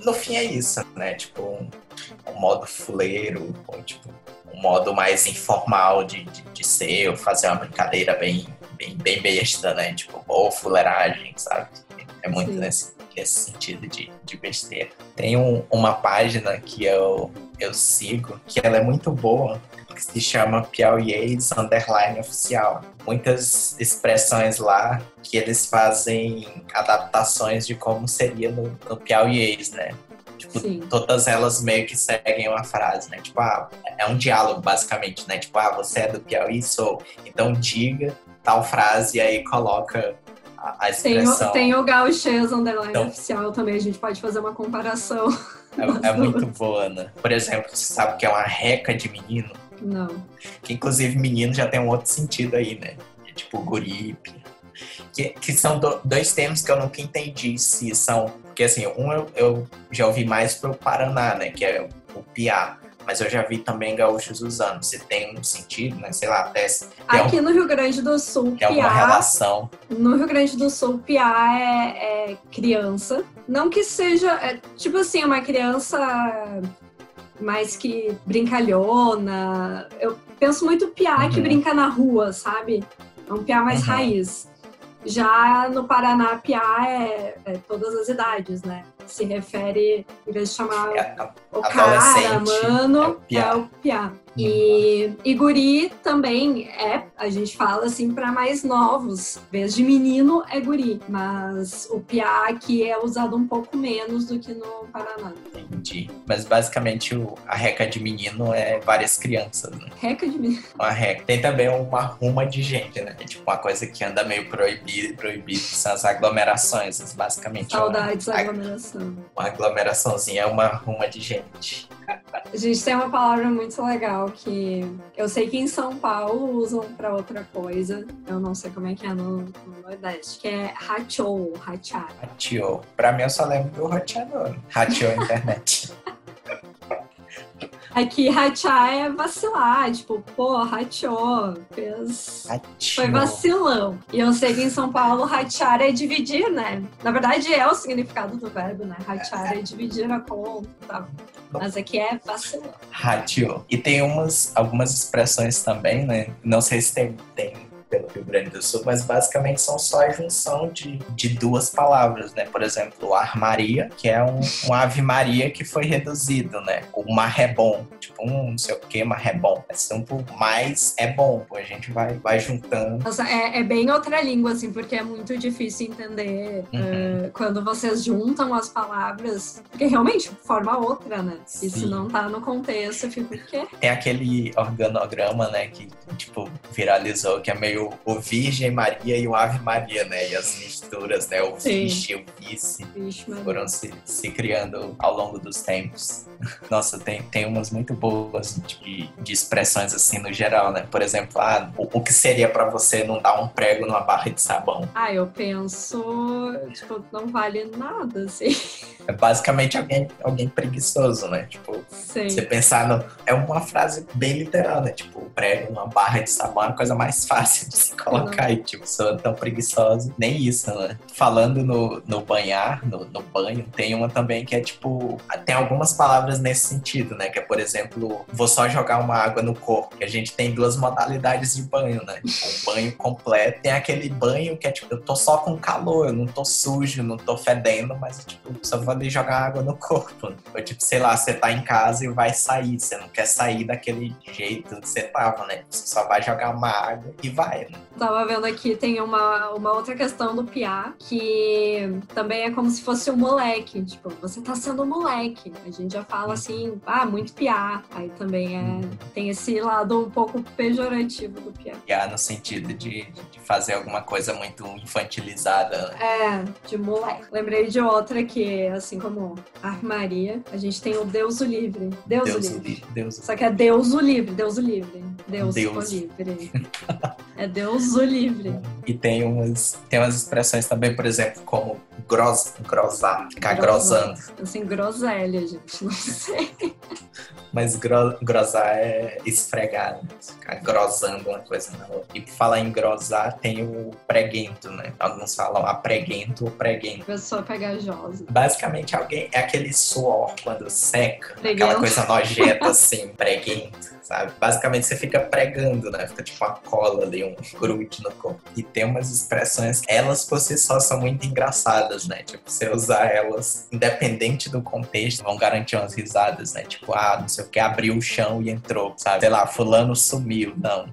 No fim é isso, né? Tipo, um, um modo fuleiro, ou tipo, um modo mais informal de, de, de ser, ou fazer uma brincadeira bem, bem, bem besta, né? Tipo, ou fuleiragem, sabe? É muito Sim. nesse, nesse sentido de, de besteira. Tem um- uma página que eu, eu sigo, que ela é muito boa, que se chama Piauiês Underline Oficial. Muitas expressões lá que eles fazem adaptações de como seria no, no Piauiês, né? Tipo, Sim. todas elas meio que seguem uma frase, né? Tipo, ah, é um diálogo, basicamente, né? Tipo, ah, você é do Piauí? Sou. Então diga tal frase e aí coloca a, a Tem expressão. o, tem o gauchês underline Então- oficial também, a gente pode fazer uma comparação. É, é muito boa, né? Por exemplo, você sabe que é uma reca de menino? Não. Que inclusive menino já tem um outro sentido aí, né? É tipo guripe. Que, que são do- dois termos que eu nunca entendi se são. Porque assim, um eu, eu já ouvi mais pro Paraná, né? Que é o piá. Mas eu já vi também gaúchos usando. Se tem um sentido, né? Sei lá, até Aqui no Rio Grande do Sul, um- tem alguma piá, relação. no Rio Grande do Sul, piá é, é criança. Não que seja, é, tipo assim, uma criança mais que brincalhona. Eu penso muito piá que Uhum. brinca na rua, sabe? É um piá mais Uhum. raiz. Já no Paraná, piá é, é todas as idades, né? Se refere, em vez de chamar É, a- o cara, adolescente, mano, é o piá. E, e guri também é, a gente fala assim para mais novos. Em vez de menino, é guri. Mas o piá aqui é usado um pouco menos do que no Paraná. Entendi. Mas basicamente o- a reca de menino é várias crianças, né? Reca de menino. Uma reca. Tem também uma ruma de gente, né? É tipo uma coisa que anda meio proibido, proibido são as aglomerações. Basicamente é uma- Saudades da aglomeração. uma aglomeraçãozinha é uma ruma de gente. A gente tem uma palavra muito legal que eu sei que em São Paulo usam para outra coisa. Eu não sei como é que é no, no Nordeste, que é rachou, rachar. Ratio. Pra mim eu só lembro do roteador. Ratio internet. Aqui rachar é vacilar, tipo, pô, rachou, fez. Foi vacilão. E eu sei que em São Paulo rachar é dividir, né? Na verdade é o significado do verbo, né? Rachar é dividir a conta. Tá? Mas aqui é vacilão. Ratio. E tem umas, algumas expressões também, né? Não sei se tem, tem pelo Rio Grande do Sul, mas basicamente são só a junção de, de duas palavras, né? Por exemplo, armaria, que é um, um ave maria que foi reduzido, né? O marrebom, tipo um não sei o que, marrebom. É sempre mais é bom, a gente vai, vai juntando. Nossa, é, é bem outra língua, assim, porque é muito difícil entender Uhum. eh, quando vocês juntam as palavras, porque realmente forma outra, né? Sim. não tá no contexto, fica o quê? Tem aquele organograma, né, que, tipo, viralizou, que é meio o Virgem Maria e o Ave Maria, né? E as misturas, né? O vixe e o vice Vixe, foram se, se criando ao longo dos tempos. Nossa, tem, tem umas muito boas de, de expressões assim no geral, né? Por exemplo, ah, o, o que seria pra você não dar um prego numa barra de sabão? Ah, eu penso, tipo, não vale nada, assim. É basicamente alguém, alguém preguiçoso, né? Tipo, Sim. você pensar no. É uma frase bem literal, né? Tipo, o prego numa barra de sabão é a coisa mais fácil de se colocar. E, tipo, sou tão preguiçoso. Nem isso, né? Falando no, no banhar, no, no banho, tem uma também que é tipo. Tem algumas palavras nesse sentido, né? Que é, por exemplo, vou só jogar uma água no corpo. Que a gente tem duas modalidades de banho, né? Tipo, um banho completo. Tem aquele banho que é tipo, eu tô só com calor, eu não tô sujo, não tô fedendo, mas, tipo, só vou ali jogar água no corpo. Ou, tipo, sei lá, você tá em casa e vai sair. Você não quer sair daquele jeito que você tava, né? Você só vai jogar uma água e vai, né? Tava vendo aqui, tem uma, uma outra questão do piá, que também é como se fosse um moleque. Tipo, você tá sendo um moleque. A gente já fala assim, ah, muito piá. Aí também é, tem esse lado um pouco pejorativo do piá. Há no sentido de, de fazer alguma coisa muito infantilizada, né? É, de moleque. Lembrei de outra que, assim como armaria, a gente tem o Deus o livre. Deus, Deus o livre. Deus Só que é Deus o livre, Deus o livre. Deus, Deus. o livre. É Deus o livre. E tem umas, tem umas expressões também, por exemplo, como gros, grosar, ficar grosando. Assim, groselha, gente. Não sei. Mas gro, grosar é esfregar, né? ficar grosando uma coisa na outra. E por falar em grosar, tem o preguento, né? Alguns falam apreguento ou preguento. Pessoa pegajosa. Basicamente, alguém é aquele suor quando seca, Preguento. aquela coisa nojenta assim, preguento, sabe? Basicamente, você fica pregando, né? Fica tipo uma cola ali, um grude no corpo. E tem umas expressões, elas por si só são muito engraçadas, né? Tipo, você usar elas, independente do contexto, vão garantir umas risadas, né? Tipo, ah, não sei o que, abriu o chão e entrou, sabe? Sei lá, fulano sumiu. Não,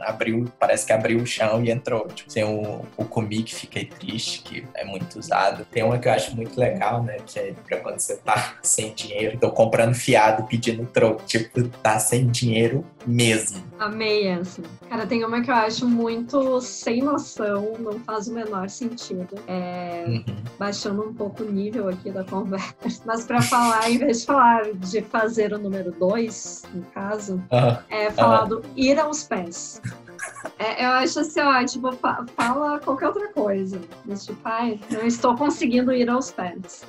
abriu, parece que abriu o chão e entrou. Tipo, tem o, o comi que fiquei triste, que é muito usado. Tem uma que eu acho muito legal, né? Que é pra quando você tá sem dinheiro, tô comprando fiado, pedindo troco. Tipo, tá sem dinheiro mesmo. Amei essa. Cara, tem uma que eu acho muito sem noção, não faz o menor sentido. É, Uhum. baixando um pouco o nível aqui da conversa. Mas pra falar, em vez de falar de fazer o número dois, no caso, Ah, é falar do ir aos pés. É, eu acho assim, ó, tipo, fa- fala qualquer outra coisa. Mas, tipo, ai, não estou conseguindo ir aos pés.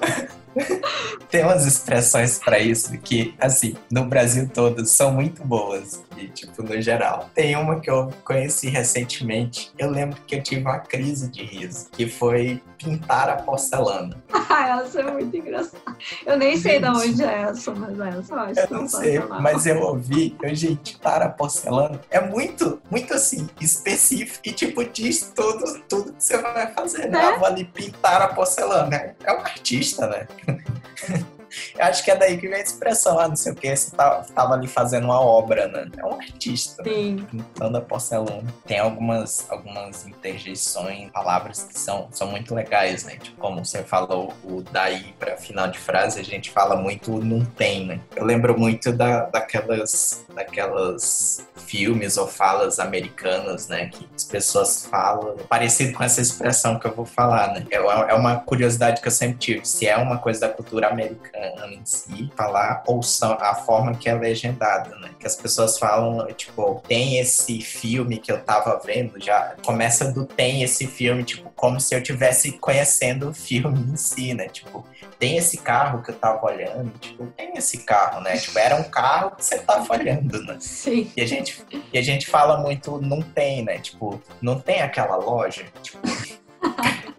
Tem umas expressões pra isso que, assim, no Brasil todo são muito boas. E, tipo, no geral. Tem uma que eu conheci recentemente. Eu lembro que eu tive uma crise de riso, que foi pintar a porcelana. Ah, essa é muito engraçada. Eu nem sei de onde é essa, mas essa eu acho Eu não sei, mas eu ouvi, eu, gente, pintar a porcelana é muito, muito assim, específico e, tipo, diz tudo, tudo que você vai fazer, né? É. Eu vou ali pintar a porcelana. É um artista, né? Eu acho que é daí que vem a expressão, ah, não sei o que, você tá, tava ali fazendo uma obra, né? É um artista, Sim. Né? pintando a porcelana. Tem algumas, algumas interjeições, palavras que são, são muito legais, né? Tipo, como você falou, o daí para final de frase, a gente fala muito não tem, né? Eu lembro muito da, daquelas, daquelas filmes ou falas americanas, né? Que as pessoas falam parecido com essa expressão que eu vou falar, né? É, é uma curiosidade que eu sempre tive. Se é uma coisa da cultura americana, em si falar ou são a forma que é legendada, né? Que as pessoas falam, tipo, tem esse filme que eu tava vendo, já começa do tem esse filme, tipo, como se eu tivesse conhecendo o filme em si, né? Tipo, tem esse carro que eu tava olhando, tipo, tem esse carro, né? Tipo, era um carro que você tava olhando, né? Sim. E a gente, e a gente fala muito, não tem, né? Tipo, não tem aquela loja, tipo,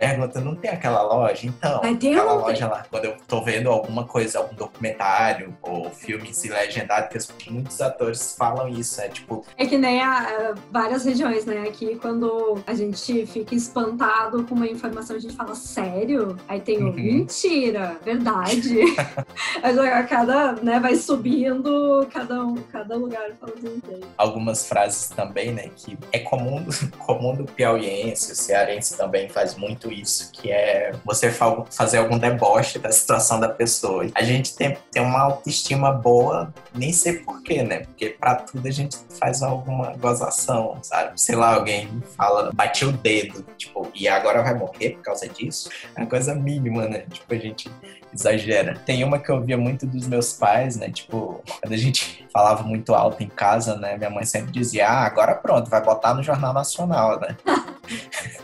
pergunta, não tem aquela loja? Então, aquela loja lá, quando eu tô vendo alguma coisa, algum documentário ou filmes legendados, que muitos atores falam isso, é tipo... É que nem a, várias regiões, né? Aqui, quando a gente fica espantado com uma informação, a gente fala, sério? Aí tem o, uhum. mentira, verdade. a cada, né, vai subindo, cada, um, cada lugar fala um Algumas frases também, né, que é comum, comum do piauiense, o cearense também faz muito isso, que é você fazer algum deboche da situação da pessoa. A gente tem, tem uma autoestima boa, nem sei porquê, né? Porque pra tudo a gente faz alguma gozação, sabe? Sei lá, alguém fala, bati o dedo, tipo, e agora vai morrer por causa disso? É uma coisa mínima, né? Tipo, a gente exagera. Tem uma que eu via muito dos meus pais, né? Tipo, quando a gente falava muito alto em casa, né? Minha mãe sempre dizia, ah, agora pronto, vai botar no Jornal Nacional, né?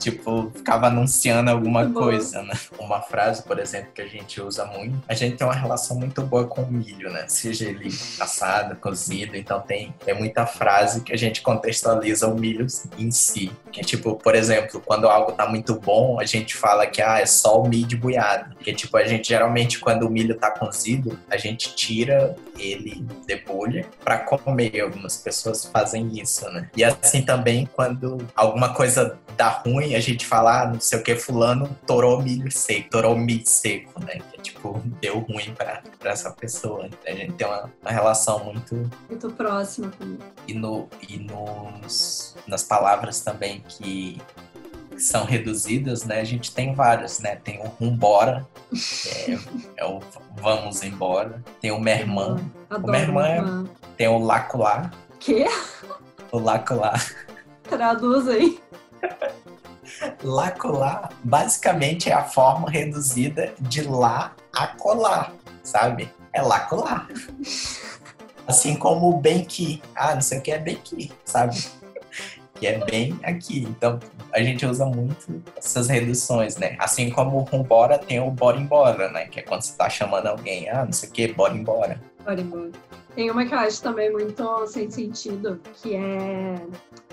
tipo, ficava anunciando alguma muito coisa, bom. né? Uma frase, por exemplo, que a gente usa muito. A gente tem uma relação muito boa com o milho, né? Seja ele assado, cozido, então tem, tem muita frase que a gente contextualiza o milho em si. Que é tipo, por exemplo, quando algo tá muito bom, a gente fala que ah, é só o milho boiado. Porque, tipo, a gente geralmente, quando o milho tá cozido, a gente tira ele, debulha para comer. Algumas pessoas fazem isso, né? E assim também, quando alguma coisa dá ruim, a gente fala, ah, não sei o que, fulano torou milho seco, torou milho seco, né? Que é tipo, deu ruim pra, pra essa pessoa. A gente tem uma, uma relação muito... Muito próxima comigo. E, no, e nos, nas palavras também que são reduzidas, né? A gente tem várias, né? Tem o Rumbora, é, é, o Vamos Embora. Tem o Merman. Adoro o Merman é, tem o Laculá. Que? O Laculá. Traduz aí. Lacolar basicamente é a forma reduzida de lá a colar, sabe? É lacolar. Assim como o bem que. Ah, não sei o que é bem que, sabe? Que é bem aqui. Então a gente usa muito essas reduções, né? Assim como o rumbora tem o bora embora, né? Que é quando você tá chamando alguém, ah, não sei o que, bora embora. Bora embora. Tem uma que eu acho também muito sem sentido, que é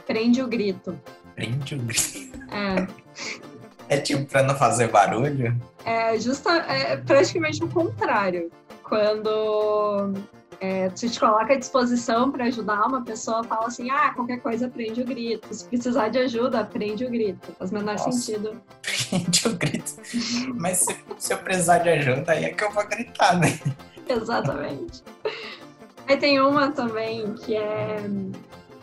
prende o grito prende o grito. É. É tipo pra não fazer barulho? É, justa, é praticamente o contrário. Quando é, tu te coloca à disposição para ajudar uma pessoa, fala assim: ah, qualquer coisa prende o grito. Se precisar de ajuda, prende o grito. Faz menor Nossa, sentido. Prende o grito. Mas se, se eu precisar de ajuda, aí é que eu vou gritar, né? Exatamente. Aí tem uma também que é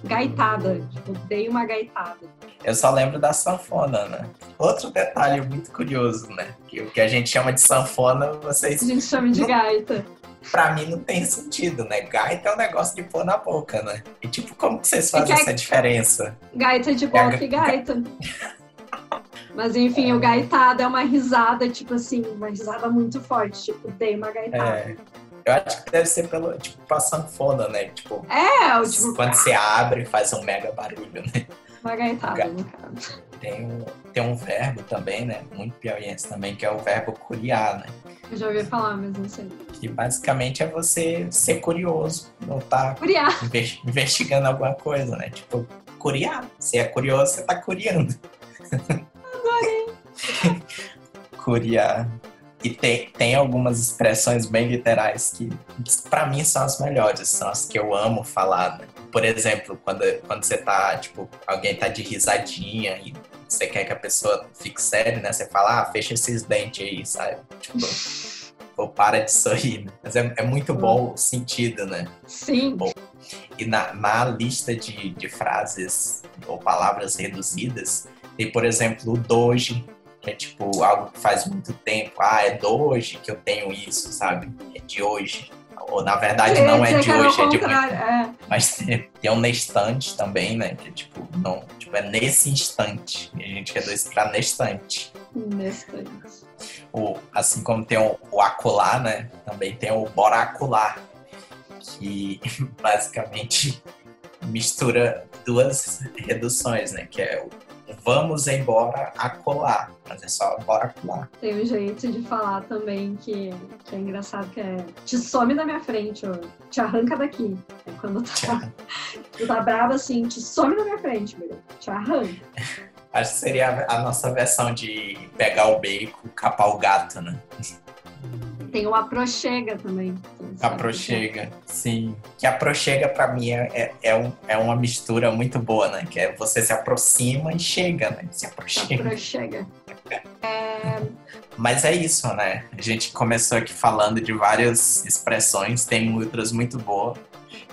gaitada. Tipo, dei uma gaitada. Eu só lembro da sanfona, né? Outro detalhe muito curioso, né? Que o que a gente chama de sanfona, vocês. A gente chama de não... gaita. Pra mim não tem sentido, né? Gaita é um negócio de pôr na boca, né? E tipo, como que vocês fazem é que essa diferença? Gaita de boca é e gaita. Mas enfim, é. o gaitado é uma risada, tipo assim, uma risada muito forte, tipo, dei uma gaitada. É. Eu acho que deve ser pelo, tipo, pra sanfona, né? Tipo, é, o tipo... quando você abre, faz um mega barulho, né? Uma gaitada, no caso. Tem um, tem um verbo também, né? Muito piauiense também, que é o verbo curiar, né? Eu já ouvi falar, mas não sei. Que basicamente é você ser curioso, não tá curiar. investigando alguma coisa, né? Tipo, curiar. Se é curioso, você tá curiando. Adorei. curiar. E tem, tem algumas expressões bem literais que, para mim, são as melhores, são as que eu amo falar. Né? por exemplo, quando, quando você tá, tipo, alguém tá de risadinha e você quer que a pessoa fique séria, né? Você fala, ah, fecha esses dentes aí, sabe? Tipo, ou para de sorrir. Né? Mas é, é muito bom o sentido, né? Sim. Bom, e na, na lista de, de frases ou palavras reduzidas, tem, por exemplo, o doji, que é tipo algo que faz muito tempo. Ah, é doji que eu tenho isso, sabe? É de hoje. Ou na verdade não é de hoje, é de muito. É. Mas tem, tem um nestante também, né? Que é tipo, não, tipo, é nesse instante. E a gente reduz pra nestante. Nestante. O, assim como tem o, o acular, né? Também tem o boracular, que basicamente mistura duas reduções, né? Que é o vamos embora acolar, mas é só bora colar. Tem um jeito de falar também que, que é engraçado, que é te some da minha frente, ou te arranca daqui. É quando tá, tu tá bravo assim, te some da minha frente, meu, te arranca. Acho que seria a nossa versão de pegar o bacon, capar o gato, né? Tem o aprochega também. Aprochega, sim. Que aprochega para mim é, é, é, um, é uma mistura muito boa, né? Que é você se aproxima e chega, né? Se aproxima. Aprochega. é... Mas é isso, né? A gente começou aqui falando de várias expressões, tem outras muito boas.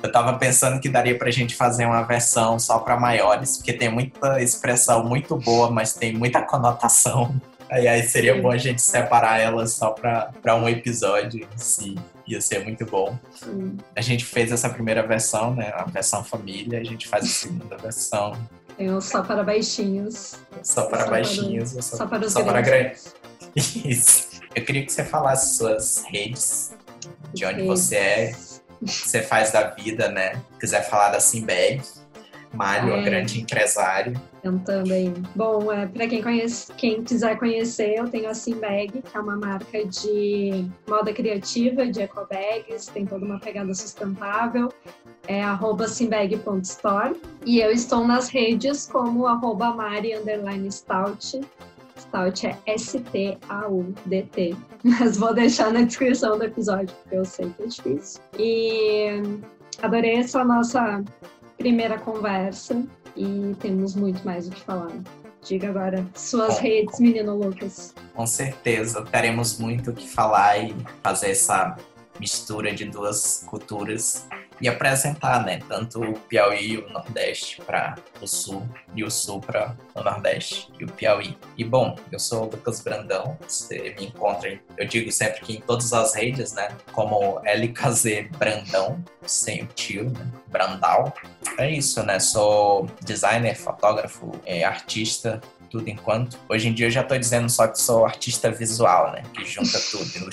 Eu tava pensando que daria pra gente fazer uma versão só para maiores, porque tem muita expressão muito boa, mas tem muita conotação. Aí, aí seria Sim. bom a gente separar elas só para um episódio em si. Ia ser muito bom. Sim. A gente fez essa primeira versão, né? A versão família, a gente faz a segunda versão. Eu só para baixinhos. Só para só baixinhos. Para, só, só para os só para grandes. Isso. Eu queria que você falasse suas redes, de onde redes. você é, o que você faz da vida, né? Se quiser falar da Simbag, Mário, é. grande empresário. Eu também. Bom, é, para quem, conhece, quem quiser conhecer, eu tenho a Simbag, que é uma marca de moda criativa, de ecobags, tem toda uma pegada sustentável. É arroba simbag.store. E eu estou nas redes como arroba mari stout. Stout é S-T-A-U-D-T. Mas vou deixar na descrição do episódio, porque eu sei que é difícil. E adorei essa nossa primeira conversa e temos muito mais o que falar. Diga agora suas redes, menino Lucas. Com certeza, teremos muito o que falar e fazer essa mistura de duas culturas e apresentar, né, tanto o Piauí e o Nordeste para o Sul e o Sul para o Nordeste e o Piauí. E bom, eu sou o Lucas Brandão, você me encontra, eu digo sempre que em todas as redes, né, como LKZ Brandão, sem o tio, né, Brandal. É isso, né, sou designer, fotógrafo, é, artista, tudo enquanto. Hoje em dia eu já estou dizendo só que sou artista visual, né? Que junta tudo.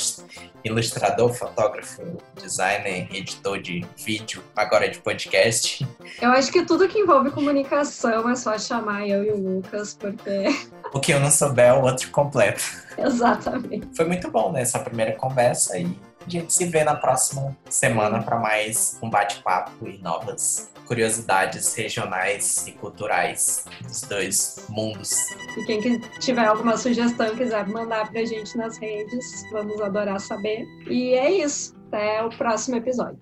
Ilustrador, fotógrafo, designer, editor de vídeo, agora de podcast. Eu acho que tudo que envolve comunicação é só chamar eu e o Lucas, porque. O que eu não souber, o outro completo. Exatamente. Foi muito bom, né? Essa primeira conversa e a gente se vê na próxima semana para mais um bate-papo e novas curiosidades regionais e culturais dos dois mundos. E quem tiver alguma sugestão, quiser mandar pra gente nas redes, vamos adorar saber. E é isso. Até o próximo episódio.